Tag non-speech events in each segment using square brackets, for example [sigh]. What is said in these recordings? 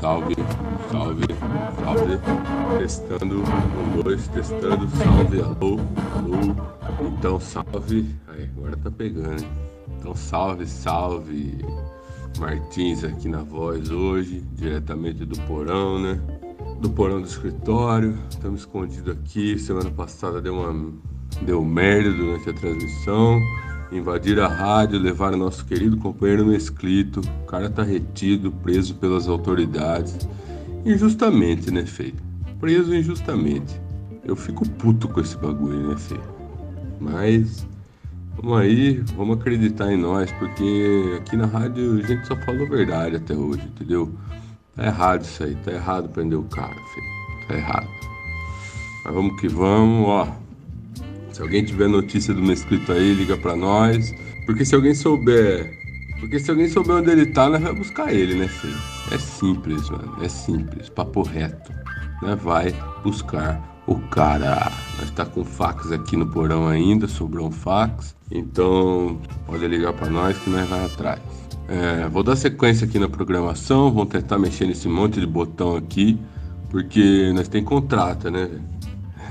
salve, salve, salve. Testando, um, dois, testando, salve, alô, alô. Então, salve. Aí, agora tá pegando, hein? Então, salve, salve. Martins aqui na voz hoje, diretamente do porão, né? Do porão do escritório. Estamos escondidos aqui. Semana passada deu uma deu merda durante a transmissão. Invadiram a rádio, levaram nosso querido companheiro Mesclito. O cara tá retido, preso pelas autoridades. Injustamente, né, Fê? Preso injustamente. Eu fico puto com esse bagulho, né, Fê? Mas vamos aí, vamos acreditar em nós, porque aqui na rádio a gente só falou verdade até hoje, entendeu? Tá errado isso aí, tá errado prender o cara, Fê. Tá errado. Mas vamos que vamos, ó. Se alguém tiver notícia do Mesclito aí, liga pra nós. Porque se alguém souber. Porque se alguém souber onde ele tá, nós vamos buscar ele, né, filho? É simples, mano. É simples. Papo reto. Né? Vai buscar o cara. Nós tá com fax aqui no porão ainda, sobrou um fax. Então, pode ligar para nós que nós vai atrás. É, vou dar sequência aqui na programação, vamos tentar mexer nesse monte de botão aqui, porque nós tem contrato, né?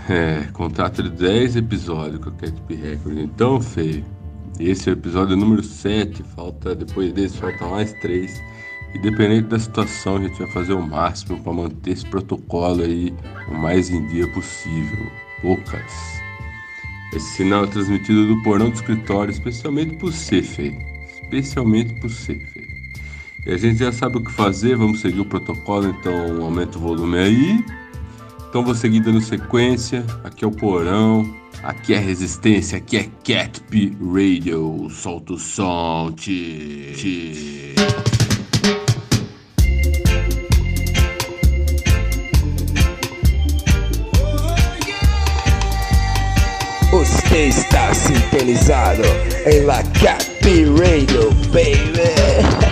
É, contrato de 10 episódios com a Catp Record. Então, Fê, esse é o episódio número 7. Falta, depois desse, falta mais 3. Independente da situação, a gente vai fazer o máximo para manter esse protocolo aí o mais em dia possível. Poucas. Esse sinal é transmitido do porão do escritório, especialmente por você, Fê. Especialmente por você, Fê. E a gente já sabe o que fazer, vamos seguir o protocolo, então aumenta o volume aí. Então vou seguir dando sequência. Aqui é o Porão. Aqui é Resistência. Aqui é Catp Radio. Solta o som. Tchê, tchê. Você está sintonizado em La Cap Radio, baby.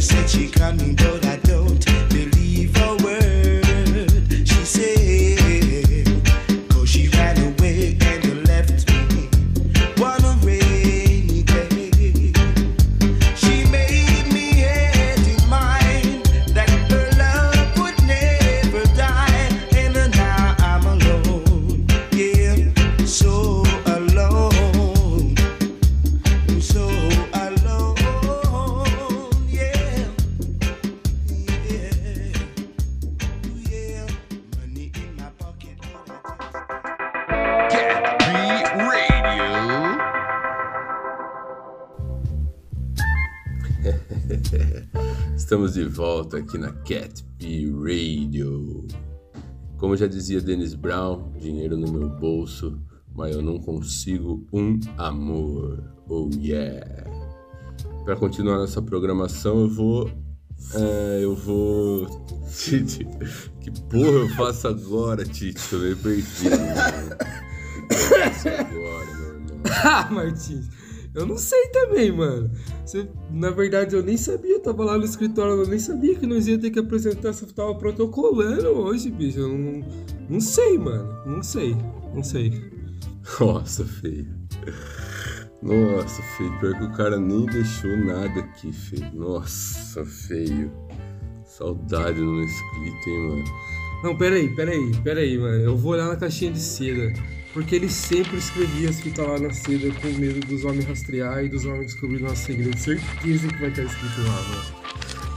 Said she coming, but I don't volta aqui na Cat P Radio. Como já dizia Dennis Brown, dinheiro no meu bolso, mas eu não consigo um amor. Oh yeah! Para continuar nossa programação, eu vou. é, eu vou. [laughs] Tite, que porra eu faço agora, Tite? Tô meio perdido. Né? O que eu faço agora, meu irmão? Ah, Martins, eu não sei também, mano. Você- na verdade, eu nem sabia, eu tava lá no escritório, eu nem sabia que nós ia ter que apresentar, você tava protocolando hoje, bicho. Eu não, não sei, mano. Não sei, não sei. [laughs] Nossa, feio. Nossa, feio. Pior que o cara nem deixou nada aqui, feio. Nossa, feio. Saudade no escrito, hein, mano. Não, peraí, peraí, peraí, mano. Eu vou olhar na caixinha de seda. Porque ele sempre escrevia as fitas lá na seda com medo dos homens rastrear e dos homens descobrir nosso segredo. Certeza que vai estar escrito lá, mano.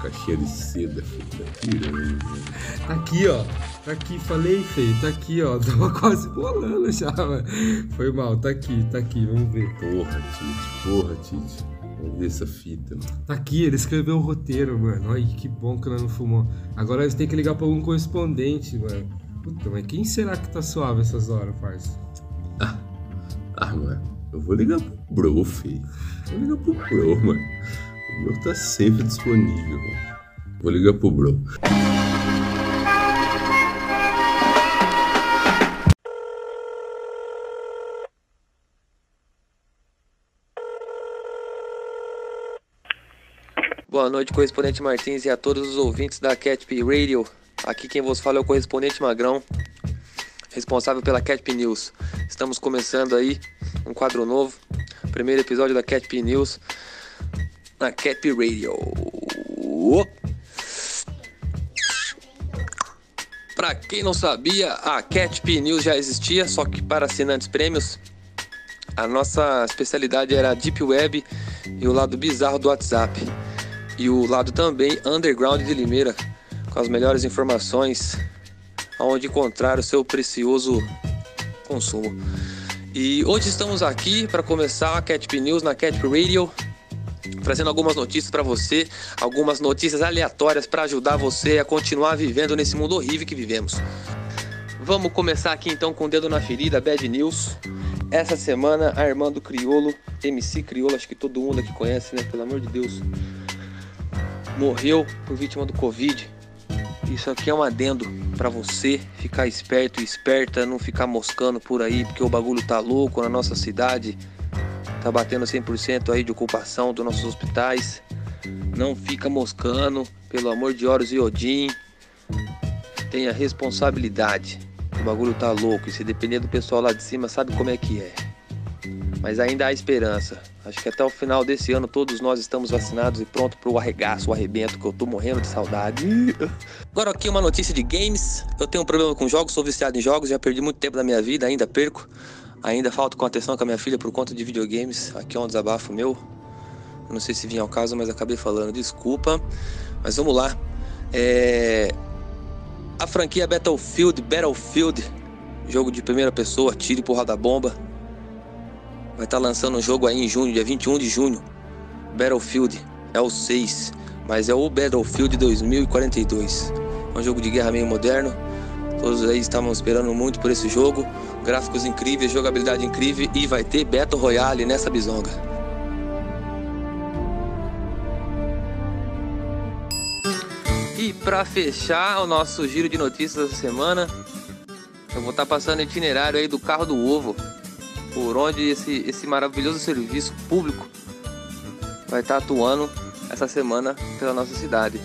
Caixinha de seda, feio. Tá. Tá aqui, ó. Tá aqui, falei, feio. Tá aqui, ó. [laughs] Tava quase bolando já, mano. Foi mal, tá aqui, tá aqui, vamos ver. Porra, Tite. Porra, Tite. Vamos ver essa fita, mano. Tá aqui, ele escreveu o roteiro, mano. Olha que bom que ela não fumou. Agora a gente tem que ligar pra algum correspondente, mano. Puta, mas quem será que tá suave essas horas, parça? Ah, mano, eu vou ligar pro bro, filho. Vou ligar pro bro, mano. O bro tá sempre disponível. Vou ligar pro bro. Boa noite, correspondente Martins e a todos os ouvintes da Catp Radio. Aqui quem vos fala é o correspondente Magrão responsável pela Catp News. Estamos começando aí um quadro novo, primeiro episódio da Catp News na Catp Radio. Para quem não sabia, a Catp News já existia, só que para assinantes prêmios. A nossa especialidade era a Deep Web e o lado bizarro do WhatsApp. E o lado também underground de Limeira, com as melhores informações onde encontrar o seu precioso consumo. E hoje estamos aqui para começar a Catp News na Catp Radio, trazendo algumas notícias para você, algumas notícias aleatórias para ajudar você a continuar vivendo nesse mundo horrível que vivemos. Vamos começar aqui então com o dedo na ferida, Bad News. Essa semana, a irmã do Criolo, MC Criolo, acho que todo mundo aqui conhece, né? Pelo amor de Deus. Morreu por vítima do Covid. Isso aqui é um adendo para você ficar esperto e esperta, não ficar moscando por aí, porque o bagulho tá louco na nossa cidade. Tá batendo 100% aí de ocupação dos nossos hospitais. Não fica moscando, pelo amor de Horus e Odin. Tenha responsabilidade. O bagulho tá louco e se depender do pessoal lá de cima, sabe como é que é. Mas ainda há esperança. Acho que até o final desse ano todos nós estamos vacinados e pronto pro arregaço, o arrebento, que eu tô morrendo de saudade. [laughs] Agora aqui uma notícia de games. Eu tenho um problema com jogos, sou viciado em jogos, já perdi muito tempo da minha vida, ainda perco. Ainda falto com atenção com a minha filha por conta de videogames. Aqui é um desabafo meu. Não sei se vinha ao caso, mas acabei falando. Desculpa. Mas vamos lá. É a franquia Battlefield, Battlefield, jogo de primeira pessoa, tiro e porrada bomba. Vai estar tá lançando um jogo aí em junho, dia 21 de junho. Battlefield é o 6, mas é o Battlefield 2042. É um jogo de guerra meio moderno. Todos aí estavam esperando muito por esse jogo. Gráficos incríveis, jogabilidade incrível e vai ter Battle Royale nessa bizonga. E para fechar o nosso giro de notícias dessa semana, eu vou estar tá passando o itinerário aí do carro do ovo, por onde esse, esse maravilhoso serviço público vai estar atuando essa semana pela nossa cidade.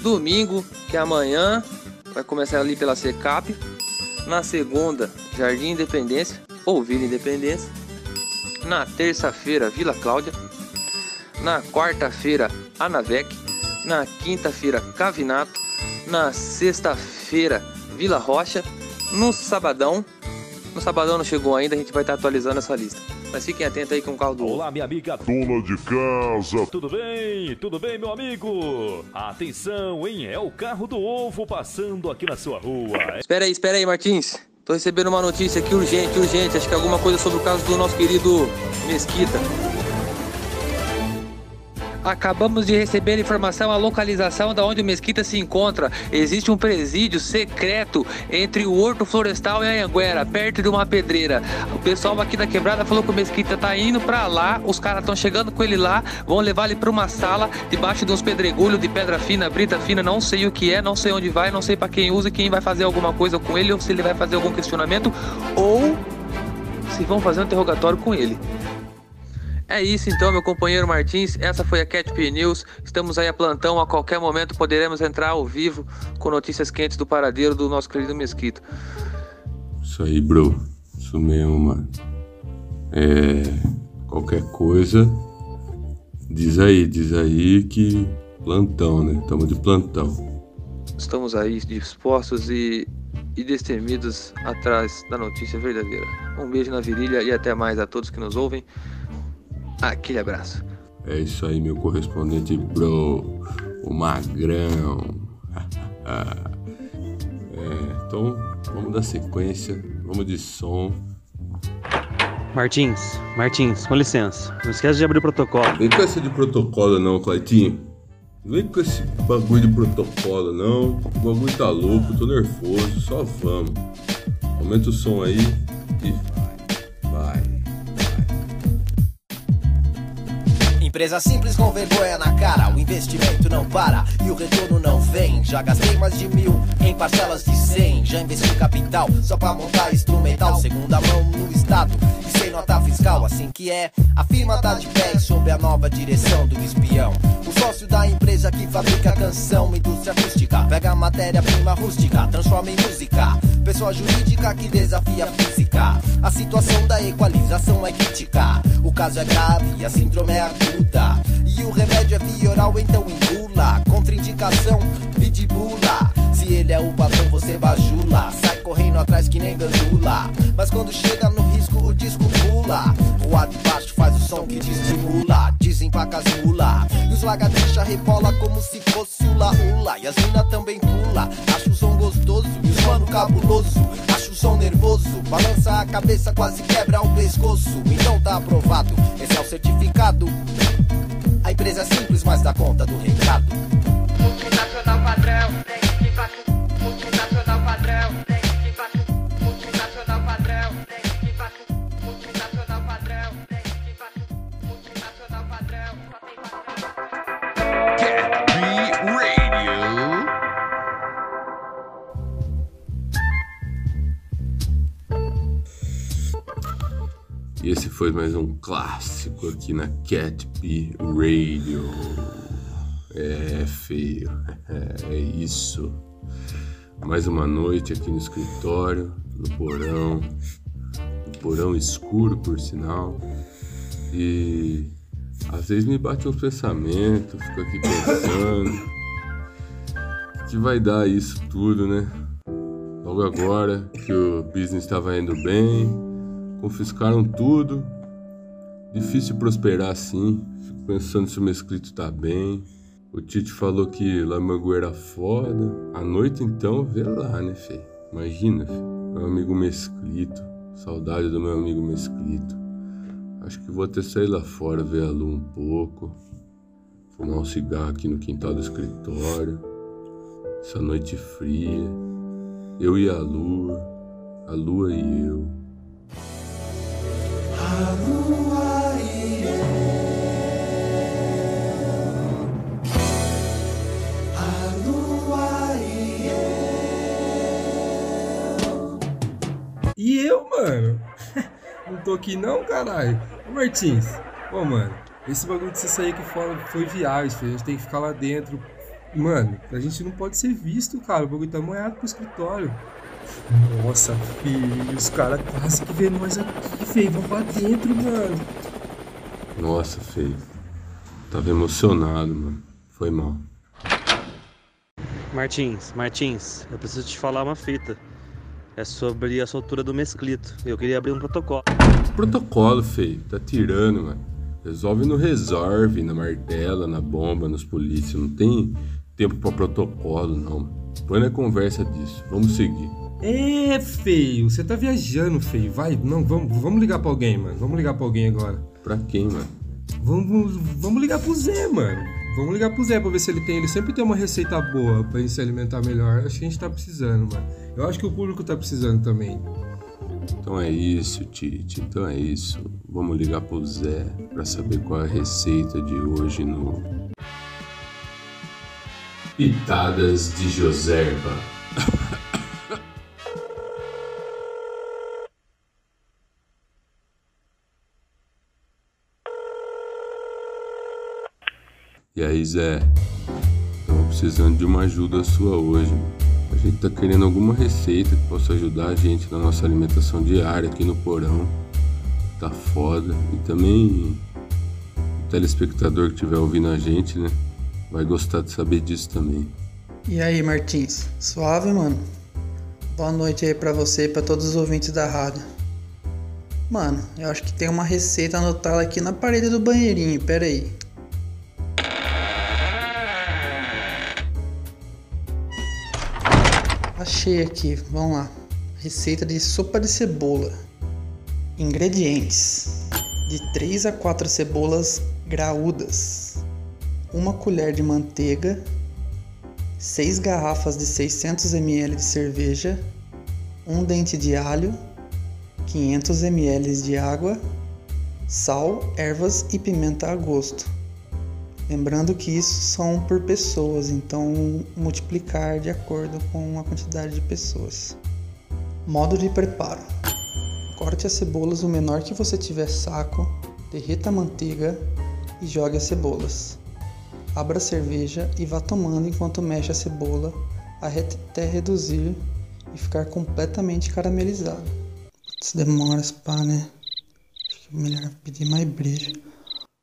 Domingo, que é amanhã, vai começar ali pela Secap. Na segunda, Jardim Independência ou Vila Independência. Na terça-feira, Vila Cláudia. Na quarta-feira, Anavec na quinta-feira Cavinato, na sexta-feira Vila Rocha, no sabadão, no sabadão não chegou ainda, a gente vai estar atualizando essa lista. Mas fiquem atentos aí com o carro do Olá, minha amiga dona de casa. Tudo bem? Tudo bem, meu amigo? Atenção, hein? É o carro do ovo passando aqui na sua rua. Espera aí, espera aí, Martins. Tô recebendo uma notícia aqui urgente, urgente. Acho que é alguma coisa sobre o caso do nosso querido Mesquita. Acabamos de receber a informação, a localização da onde o Mesquita se encontra. Existe um presídio secreto entre o Horto Florestal e a Anguera, perto de uma pedreira. O pessoal aqui da quebrada falou que o Mesquita tá indo para lá, os caras estão chegando com ele lá, vão levar ele para uma sala debaixo de uns pedregulhos de pedra fina, brita fina, não sei o que é, não sei onde vai, não sei para quem usa, quem vai fazer alguma coisa com ele ou se ele vai fazer algum questionamento ou se vão fazer um interrogatório com ele. É isso então, meu companheiro Martins. Essa foi a Catp News. Estamos aí a plantão. A qualquer momento poderemos entrar ao vivo com notícias quentes do paradeiro do nosso querido Mesquito. Isso aí, bro. Isso mesmo, mano. É. Qualquer coisa. Diz aí, diz aí que plantão, né? Estamos de plantão. Estamos aí dispostos e, e destemidos atrás da notícia verdadeira. Um beijo na virilha e até mais a todos que nos ouvem. Aquele abraço. É isso aí, meu correspondente bro, o magrão. [laughs] é, então, vamos dar sequência, vamos de som. Martins, Martins, com licença. Não esquece de abrir o protocolo. Vem com essa de protocolo não, Claitinho. Vem com esse bagulho de protocolo não. O bagulho tá louco, tô nervoso, só vamos. Aumenta o som aí e Empresa simples com vergonha na cara, o investimento não para e o retorno não vem. Já gastei mais de mil em parcelas de cem. Já investi capital só pra montar instrumental. Segunda mão no estado e sem nota fiscal. Assim que é, a firma tá de pé e sob a nova direção do espião. O sócio da empresa que fabrica canção, indústria acústica. Pega matéria-prima rústica, transforma em música. Pessoa jurídica que desafia a física. A situação da equalização é crítica. O caso é grave, a síndrome é aguda. E o remédio é vioral, então engula. Contraindicação, pitibula. Se ele é o patrão, você bajula. Sai correndo atrás que nem gandula. Mas quando chega no risco, o disco pula. O de baixo faz o som que te estimula. Desempaca as mula. E os lagartixa rebola como se fosse o laula. E as mina também pula. Acho o som gostoso e os mano cabuloso. Acho o som nervoso. Balança a cabeça, quase quebra o pescoço. Então tá aprovado. Esse é o certificado. A empresa é simples, mas dá conta do recado. Multinacional padrão, tem foi mais um clássico aqui na Cat P Radio. É feio, é isso. Mais uma noite aqui no escritório, no porão, no porão escuro por sinal. E às vezes me bate uns pensamentos, fico aqui pensando. O que vai dar isso tudo, né? Logo agora que o business estava indo bem, confiscaram tudo. Difícil prosperar assim. Fico pensando se o meu escrito tá bem. O Tite falou que Lamangu era foda. À noite então, vê lá, né, Fê? Imagina, Fê. Meu amigo Mesclito. Saudade do meu amigo Mesclito. Acho que vou até sair lá fora, ver a Lu um pouco. Fumar um cigarro aqui no quintal do escritório. Essa noite fria. Eu e a lua. A lua e eu. E eu, mano? [laughs] Não tô aqui não, caralho. Ô Martins, ô mano, esse bagulho de você sair aqui fora foi viagem, filho. A gente tem que ficar lá dentro. Mano, a gente não pode ser visto, cara. O bagulho tá moiado pro escritório. Nossa, filho, os caras quase que vê nós aqui, feio. Vamos pra dentro, mano. Nossa, feio. Tava emocionado, mano. Foi mal. Martins, Martins, eu preciso te falar uma fita. É sobre a soltura do mesclito. Eu queria abrir um protocolo. Protocolo, feio. Tá tirando, mano. Resolve no resolve, na martela, na bomba, nos polícia. Não tem tempo pra protocolo, não. Põe na conversa disso. Vamos seguir. É, feio. Você tá viajando, feio. Vai, não, vamos, vamos ligar pra alguém, mano. Vamos ligar pra alguém agora. Pra quem, mano? Vamos, vamos ligar pro Zé, mano. Vamos ligar pro Zé pra ver se ele tem. Ele sempre tem uma receita boa pra gente se alimentar melhor. Acho que a gente tá precisando, mano. Eu acho que o público tá precisando também. Então é isso, Tite. Então é isso. Vamos ligar pro Zé pra saber qual é a receita de hoje no. Pitadas de Joserba. E aí, Zé? Estamos precisando de uma ajuda sua hoje. A gente tá querendo alguma receita que possa ajudar a gente na nossa alimentação diária aqui no porão. Tá foda. E também o telespectador que estiver ouvindo a gente, né? Vai gostar de saber disso também. E aí, Martins? Suave, mano? Boa noite aí pra você e pra todos os ouvintes da rádio. Mano, eu acho que tem uma receita anotada aqui na parede do banheirinho, pera aí. Achei aqui, vamos lá. Receita de sopa de cebola. Ingredientes: de 3 a 4 cebolas graúdas, uma colher de manteiga, 6 garrafas de 600 ml de cerveja, um dente de alho, 500 ml de água, sal, ervas e pimenta a gosto. Lembrando que isso são por pessoas, então multiplicar de acordo com a quantidade de pessoas. Modo de preparo: corte as cebolas o menor que você tiver saco, derreta a manteiga e jogue as cebolas. Abra a cerveja e vá tomando enquanto mexe a cebola até reduzir e ficar completamente caramelizado. Isso demora, pá, né? Acho que é melhor pedir mais breja.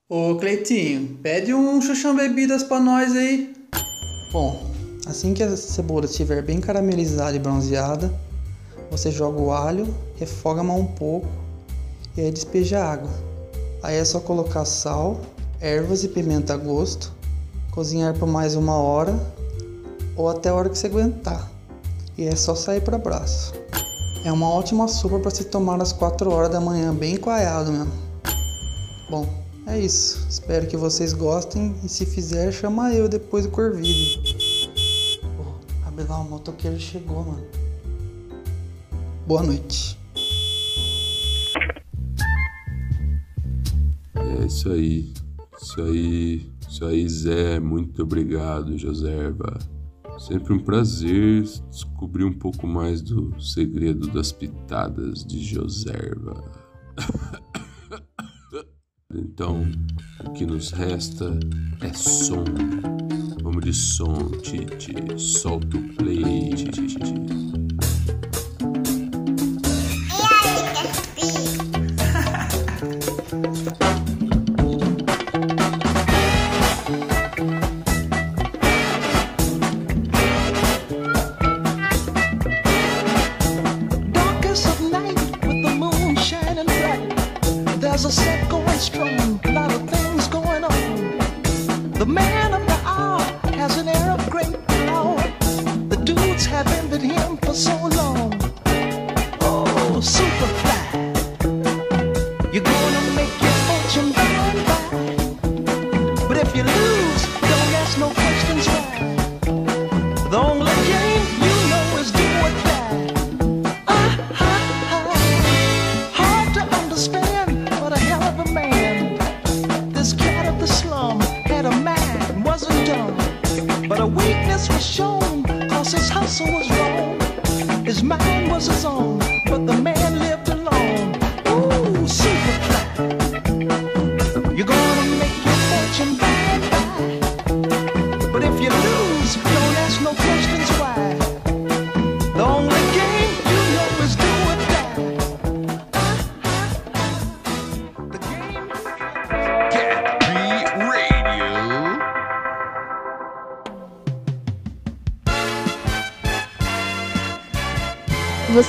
Ô Cleitinho, pede um chuchão bebidas pra nós aí. Bom, assim que a cebola estiver bem caramelizada e bronzeada, você joga o alho, refoga mais um pouco e aí despeja água. Aí é só colocar sal, ervas e pimenta a gosto, cozinhar por mais uma hora ou até a hora que você aguentar. E é só sair para braço. É uma ótima sopa para se tomar às 4 horas da manhã, bem coalhado mesmo. Bom, é isso. Espero que vocês gostem e se fizer, chama eu depois do Corvide. Oh, abre lá, o motoqueiro chegou, mano. Boa noite. É isso aí. Isso aí. Isso aí, Zé. Muito obrigado, Joserva. Sempre um prazer descobrir um pouco mais do segredo das pitadas de Joserva. [coughs] Então, o que nos resta é som. Vamos de som, Tite. Solta o play, Tite.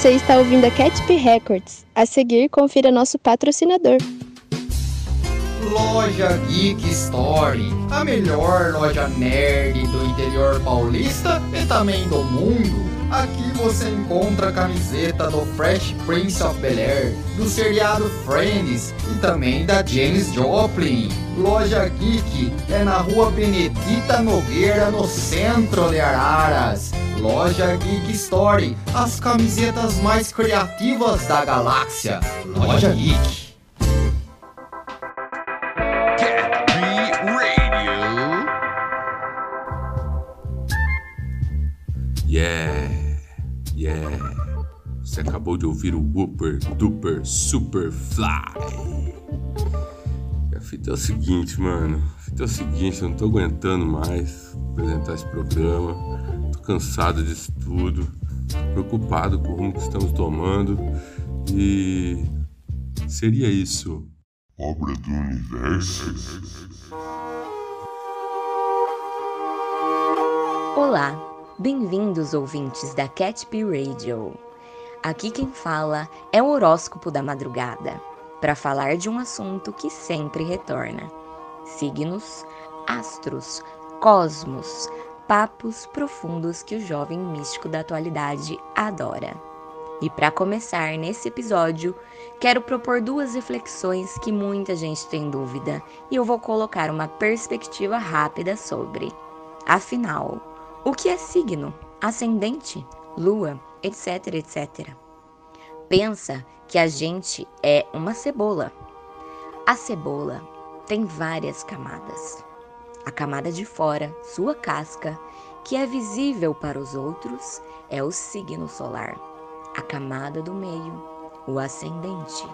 Você está ouvindo a Catp Records. A seguir, confira nosso patrocinador. Loja Geek Story, a melhor loja nerd do interior paulista e também do mundo. Aqui você encontra a camiseta do Fresh Prince of Bel-Air, do seriado Friends e também da Janis Joplin. Loja Geek é na rua Benedita Nogueira, no centro de Araras. Loja Geek Story, as camisetas mais criativas da galáxia. Loja Geek. Yeah, yeah. Você acabou de ouvir o Whooper Duper Super Fly. A fita é o seguinte, mano. A fita é o seguinte, eu não tô aguentando mais apresentar esse programa. Cansado disso tudo. Preocupado com o rumo que estamos tomando. E seria isso. Obra do universo. Olá, bem-vindos ouvintes da Catp Radio. Aqui quem fala é o horóscopo da madrugada, para falar de um assunto que sempre retorna: signos, astros, cosmos, papos profundos que o jovem místico da atualidade adora. E para começar nesse episódio, quero propor duas reflexões que muita gente tem dúvida e eu vou colocar uma perspectiva rápida sobre. Afinal, o que é signo, ascendente, lua, etc, etc. Pensa que a gente é uma cebola. A cebola tem várias camadas. A camada de fora, sua casca, que é visível para os outros, é o signo solar. A camada do meio, o ascendente,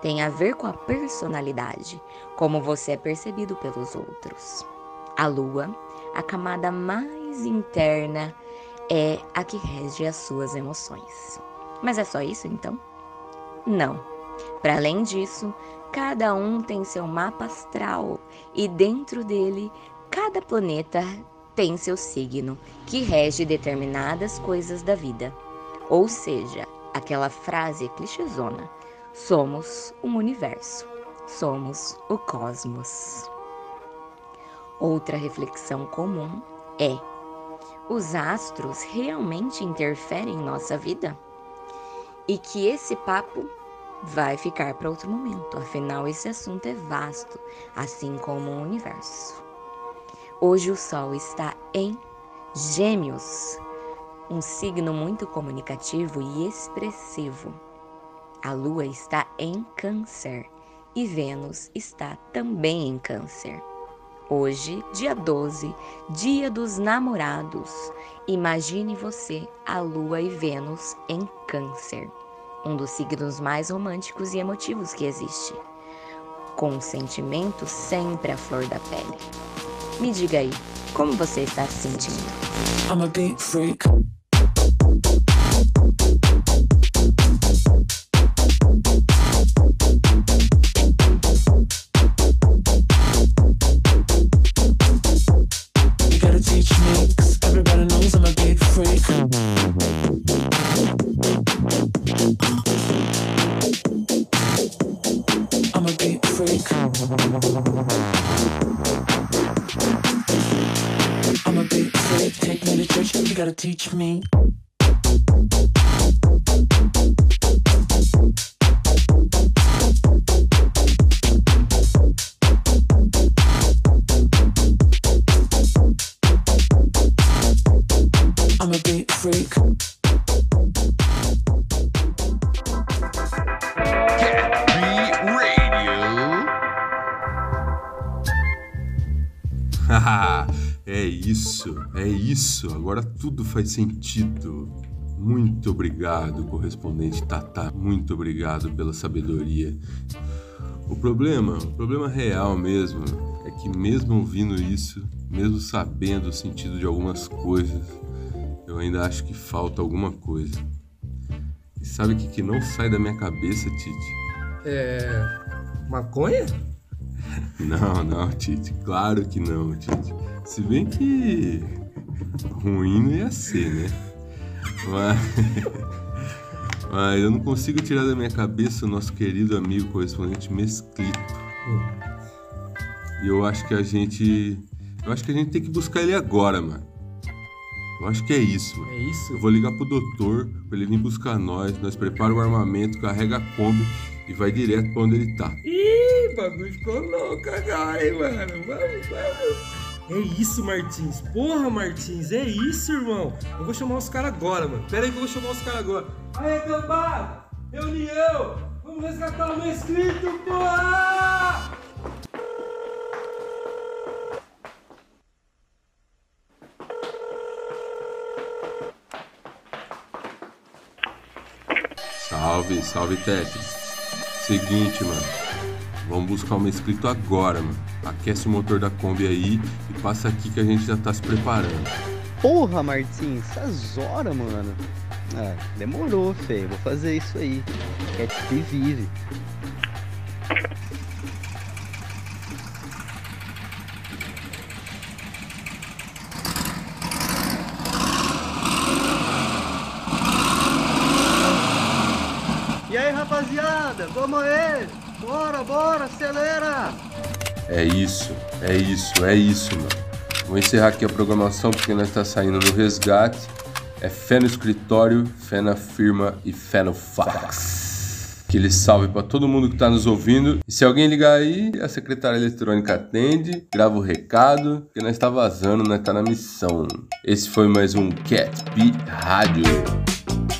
tem a ver com a personalidade, como você é percebido pelos outros. A lua, a camada mais interna, é a que rege as suas emoções. Mas é só isso então? Não. Para além disso, cada um tem seu mapa astral e dentro dele, cada planeta tem seu signo, que rege determinadas coisas da vida. Ou seja, aquela frase clichêzona: somos um universo, somos o cosmos. Outra reflexão comum é: os astros realmente interferem em nossa vida? E que esse papo vai ficar para outro momento, afinal, esse assunto é vasto, assim como o universo. Hoje o Sol está em Gêmeos, um signo muito comunicativo e expressivo. A Lua está em Câncer e Vênus está também em Câncer. Hoje, dia 12, dia dos namorados. Imagine você, a Lua e Vênus em Câncer, um dos signos mais românticos e emotivos que existe. Com um sentimento sempre à flor da pele. Me diga aí, como você está se sentindo? I'm a beat freak. You gotta teach me, 'cause everybody knows I'm a beat freak. You gotta teach me. I'm a beat freak. Isso, é isso. Agora tudo faz sentido. Muito obrigado, correspondente Tata. Muito obrigado pela sabedoria. O problema, o problema real mesmo, é que mesmo ouvindo isso, mesmo sabendo o sentido de algumas coisas, eu ainda acho que falta alguma coisa. E sabe o que, que não sai da minha cabeça, Tite? É. Maconha? [laughs] Não, não, Tite. Claro que não, Tite. Se bem que ruim não ia ser, né? Mas, [laughs] mas eu não consigo tirar da minha cabeça o nosso querido amigo correspondente Mesclito. E eu acho que a gente. Eu acho que a gente tem que buscar ele agora, mano. Eu acho que é isso, mano. É isso? Eu vou ligar pro doutor pra ele vir buscar nós. Nós prepara o armamento, carrega a Kombi e vai direto pra onde ele tá. Ih, bagulho ficou louco agora, hein, mano? Vamos, vamos. É isso, Martins. Porra, Martins, é isso, irmão. Eu vou chamar os caras agora, mano. Pera aí que eu vou chamar os caras agora. Aê, cambada! Reunião! Vamos resgatar o meu inscrito, porra! Salve, salve, Tetris. Seguinte, mano. Vamos buscar uma inscrito agora, mano. Aquece o motor da Kombi aí e passa aqui que a gente já tá se preparando. Porra, Martins, essas horas, mano. Ah, demorou, feio. Vou fazer isso aí. Cat vive. E aí, rapaziada, vamos aí! Bora, bora, acelera! É isso, é isso, é isso, mano. Vou encerrar aqui a programação porque nós tá saindo no resgate. É fé no escritório, fé na firma e fé no fax. Aquele salve pra todo mundo que tá nos ouvindo. E se alguém ligar aí, a secretária eletrônica atende, grava o recado, que nós tá vazando, nós tá na missão. Esse foi mais um Cat P Rádio.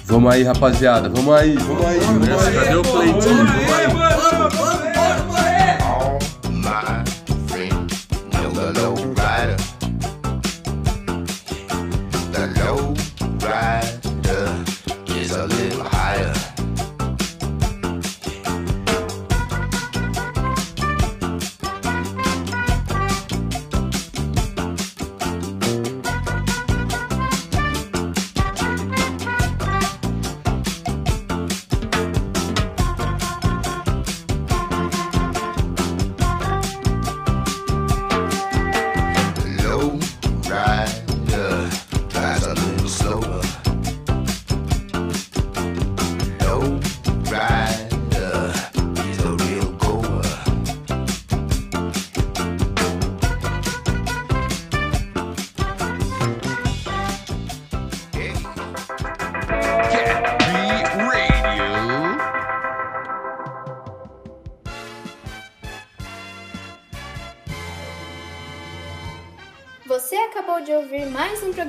Vamos aí, rapaziada, vamos aí, vamos aí. Cadê o? Vamos aí. All my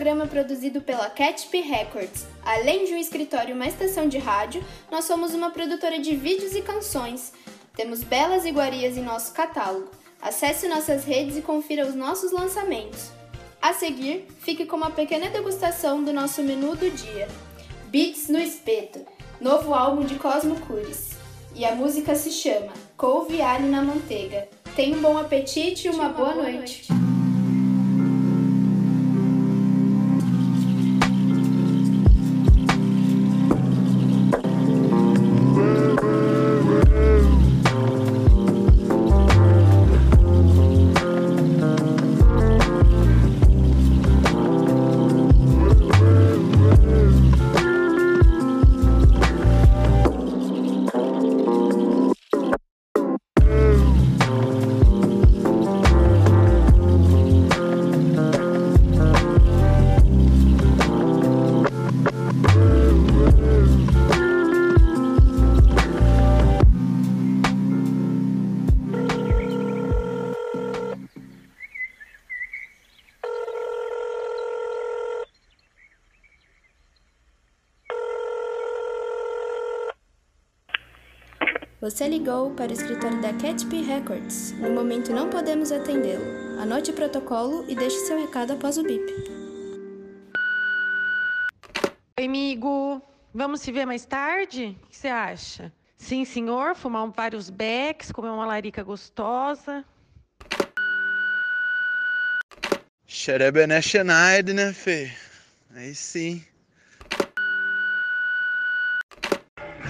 programa produzido pela Catp Records. Além de um escritório e uma estação de rádio, nós somos uma produtora de vídeos e canções. Temos belas iguarias em nosso catálogo. Acesse nossas redes e confira os nossos lançamentos. A seguir, fique com uma pequena degustação do nosso menu do dia. Beats no Espeto, novo álbum de Cosmo Cures. E a música se chama Couve Alho na Manteiga. Tenha um bom apetite e uma boa noite. Você ligou para o escritório da Catp Records. No momento não podemos atendê-lo. Anote o protocolo e deixe seu recado após o bip. Oi, amigo. Vamos se ver mais tarde? O que você acha? Sim, senhor. Fumar um- vários becks, comer uma larica gostosa. Xerebené Schneider, né, Fê? Aí sim.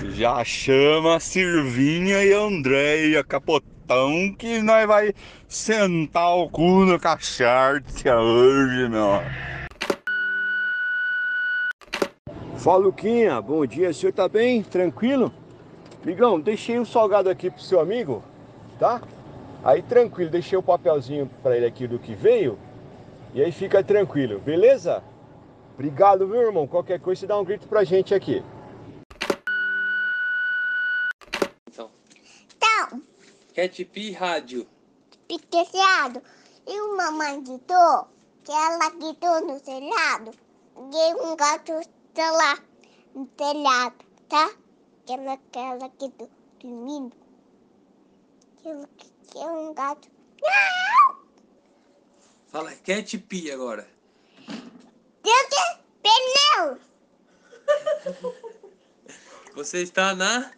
Já chama a Silvinha e a Andréia Capotão que nós vai sentar o cu no cachartia hoje, meu. Fala, Luquinha. Bom dia. O senhor tá bem? Tranquilo? Migão, deixei um salgado aqui pro seu amigo, tá? Aí tranquilo, deixei o papelzinho pra ele aqui do que veio. E aí fica tranquilo, beleza? Obrigado, meu irmão. Qualquer coisa, você dá um grito pra gente aqui. Então, Catp Rádio. piqueado. E o mamãe gritou que ela gritou no telhado. E um gato está lá no telhado, tá? Que ela, que ela gritou dormindo. Que, que é um gato. Não! Fala Catp agora. Deu que pneu! Você está na.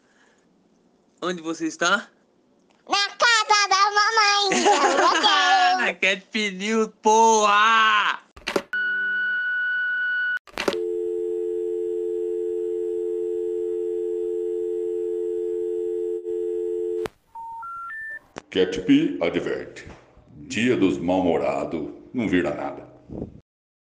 Onde você está? Na casa da mamãe. [laughs] Na Catp News, porra! Catp adverte. Dia dos mal-humorados não vira nada.